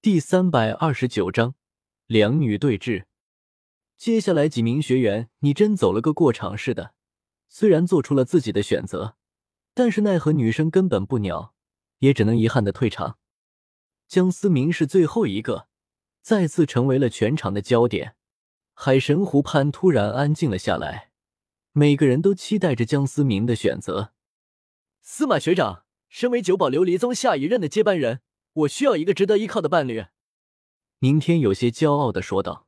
第三百二十九章，两女对峙。接下来几名学员，你真走了个过场似的。虽然做出了自己的选择，但是奈何女生根本不鸟，也只能遗憾的退场。江思明是最后一个，再次成为了全场的焦点。海神湖畔突然安静了下来，每个人都期待着江思明的选择。司马学长，身为九宝琉璃宗下一任的接班人。我需要一个值得依靠的伴侣。宁天有些骄傲的说道：“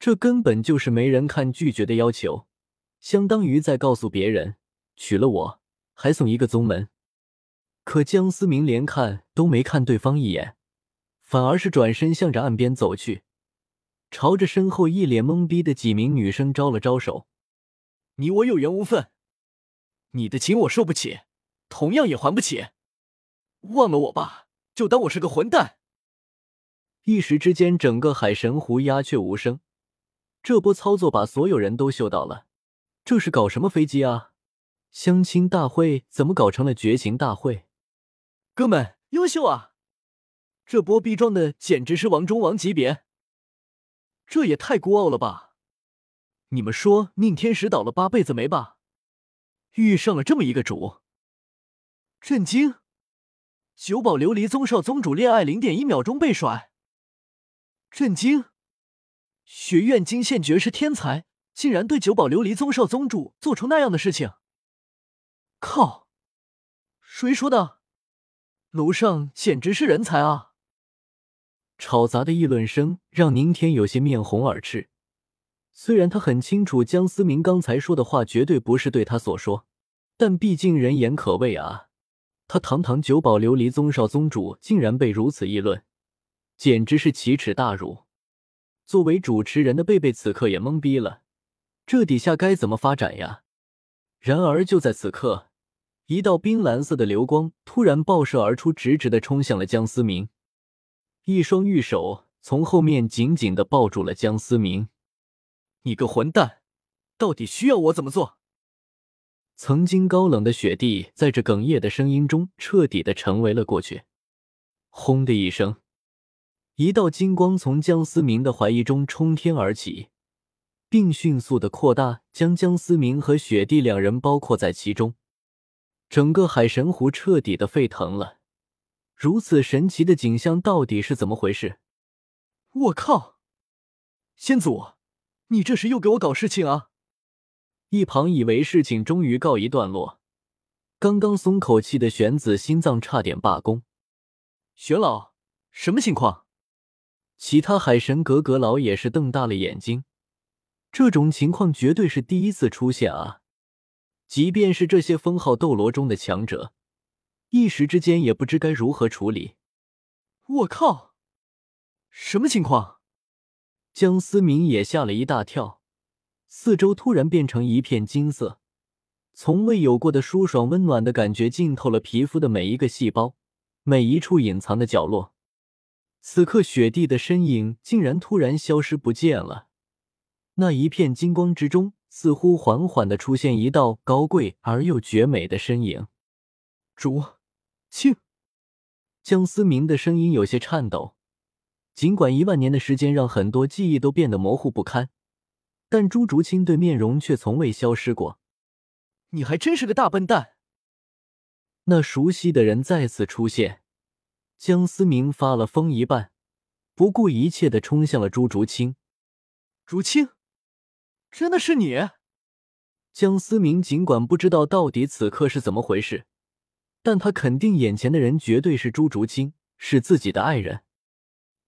这根本就是没人看拒绝的要求，相当于在告诉别人，娶了我还送一个宗门。”可江思明连看都没看对方一眼，反而是转身向着岸边走去，朝着身后一脸懵逼的几名女生招了招手：“你我有缘无分，你的情我受不起，同样也还不起，忘了我吧。”就当我是个混蛋。一时之间，整个海神湖鸦雀无声。这波操作把所有人都嗅到了。这是搞什么飞机啊？相亲大会怎么搞成了绝情大会？哥们，优秀啊！这波逼装的简直是王中王级别。这也太孤傲了吧！你们说宁天使倒了八辈子霉吧？遇上了这么一个主，震惊！九宝琉璃宗少宗主恋爱零点一秒钟被甩，震惊！学院惊现绝世天才，竟然对九宝琉璃宗少宗主做出那样的事情！靠！谁说的？楼上简直是人才啊！吵杂的议论声让宁天有些面红耳赤。虽然他很清楚江思明刚才说的话绝对不是对他所说，但毕竟人言可畏啊。他堂堂九宝琉璃宗少宗主，竟然被如此议论，简直是奇耻大辱。作为主持人的贝贝此刻也懵逼了，这底下该怎么发展呀？然而就在此刻，一道冰蓝色的流光突然爆射而出，直直的冲向了江思明，一双玉手从后面紧紧的抱住了江思明。你个混蛋，到底需要我怎么做？曾经高冷的雪地，在这哽咽的声音中，彻底的成为了过去。轰的一声，一道金光从江思明的怀疑中冲天而起，并迅速的扩大，将江思明和雪地两人包括在其中。整个海神湖彻底的沸腾了。如此神奇的景象，到底是怎么回事？我靠！先祖，你这是又给我搞事情啊！一旁以为事情终于告一段落，刚刚松口气的玄子心脏差点罢工。玄老，什么情况？其他海神格格老也是瞪大了眼睛，这种情况绝对是第一次出现啊！即便是这些封号斗罗中的强者，一时之间也不知该如何处理。我靠，什么情况？江思明也吓了一大跳。四周突然变成一片金色，从未有过的舒爽温暖的感觉浸透了皮肤的每一个细胞，每一处隐藏的角落。此刻，雪地的身影竟然突然消失不见了。那一片金光之中，似乎缓缓的出现一道高贵而又绝美的身影。主，清。江思明的声音有些颤抖，尽管一万年的时间让很多记忆都变得模糊不堪。但朱竹清对面容却从未消失过。你还真是个大笨蛋！那熟悉的人再次出现，江思明发了疯一般，不顾一切的冲向了朱竹清。竹清，真的是你？江思明尽管不知道到底此刻是怎么回事，但他肯定眼前的人绝对是朱竹清，是自己的爱人。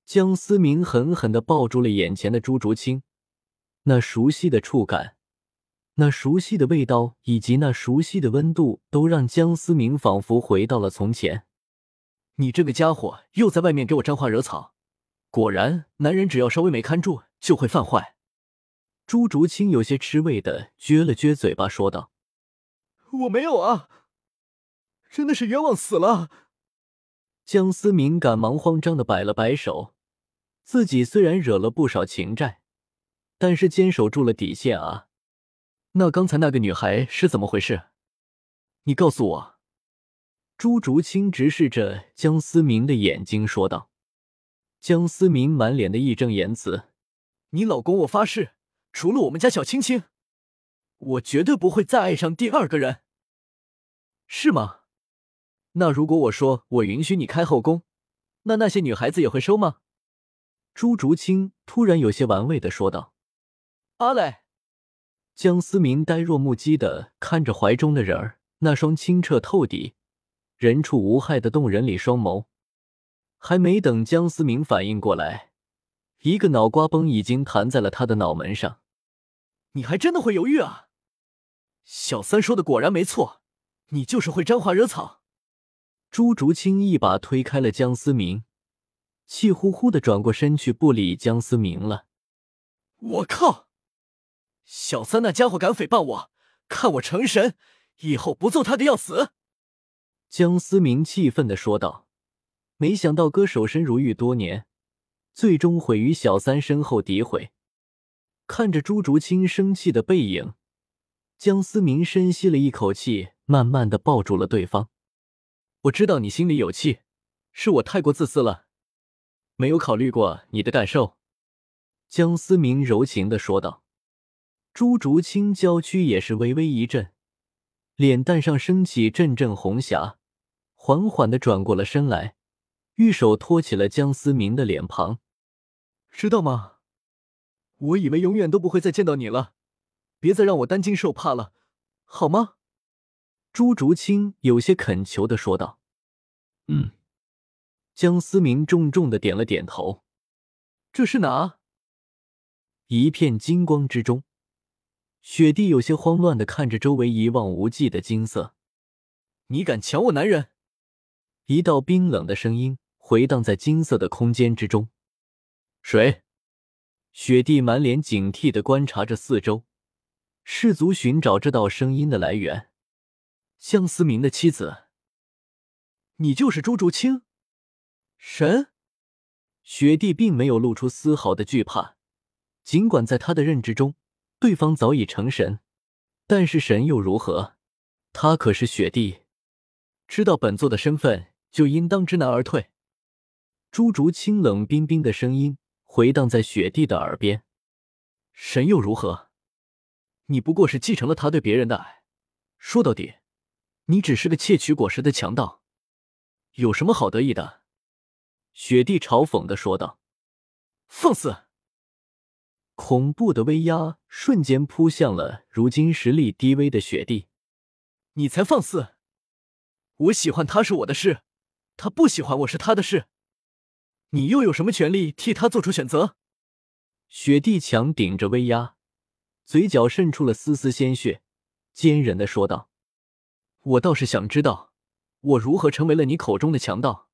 江思明狠狠的抱住了眼前的朱竹清。那熟悉的触感，那熟悉的味道，以及那熟悉的温度，都让江思明仿佛回到了从前。你这个家伙又在外面给我沾花惹草！果然，男人只要稍微没看住，就会犯坏。朱竹清有些吃味的撅了撅嘴巴，说道：“我没有啊，真的是冤枉死了。”江思明赶忙慌张的摆了摆手，自己虽然惹了不少情债。但是坚守住了底线啊！那刚才那个女孩是怎么回事？你告诉我。朱竹清直视着江思明的眼睛说道：“江思明满脸的义正言辞：“你老公，我发誓，除了我们家小青青，我绝对不会再爱上第二个人。是吗？那如果我说我允许你开后宫，那那些女孩子也会收吗？”朱竹清突然有些玩味的说道：“阿磊。”江思明呆若木鸡的看着怀中的人儿，那双清澈透底、人畜无害的动人里双眸。还没等江思明反应过来，一个脑瓜崩已经弹在了他的脑门上。你还真的会犹豫啊？小三说的果然没错，你就是会沾花惹草。朱竹清一把推开了江思明，气呼呼的转过身去，不理江思明了。我靠！小三那家伙敢诽谤我，看我成神，以后不揍他的要死！江思明气愤的说道。没想到哥守身如玉多年，最终毁于小三身后诋毁。看着朱竹清生气的背影，江思明深吸了一口气，慢慢的抱住了对方。我知道你心里有气，是我太过自私了，没有考虑过你的感受。江思明柔情的说道。朱竹清娇躯也是微微一震，脸蛋上升起阵阵红霞，缓缓的转过了身来。玉手托起了江思明的脸庞，知道吗？我以为永远都不会再见到你了，别再让我担惊受怕了，好吗？朱竹清有些恳求的说道。嗯，江思明重重的点了点头。这是哪？一片金光之中，雪地有些慌乱的看着周围一望无际的金色。你敢抢我男人？一道冰冷的声音。回荡在金色的空间之中，谁？雪地满脸警惕的观察着四周，试图寻找这道声音的来源。江思明的妻子，你就是朱竹清？神？雪地并没有露出丝毫的惧怕，尽管在他的认知中，对方早已成神，但是神又如何？他可是雪帝，知道本座的身份，就应当知难而退。朱竹清冷冰冰的声音回荡在雪帝的耳边：“神又如何？你不过是继承了他对别人的爱。说到底，你只是个窃取果实的强盗，有什么好得意的？”雪帝嘲讽的说道。“放肆！”恐怖的威压瞬间扑向了如今实力低微的雪帝。“你才放肆！我喜欢他是我的事，他不喜欢我是他的事。”你又有什么权利替他做出选择？雪地强顶着威压，嘴角渗出了丝丝鲜血，坚韧的说道：“我倒是想知道，我如何成为了你口中的强盗。”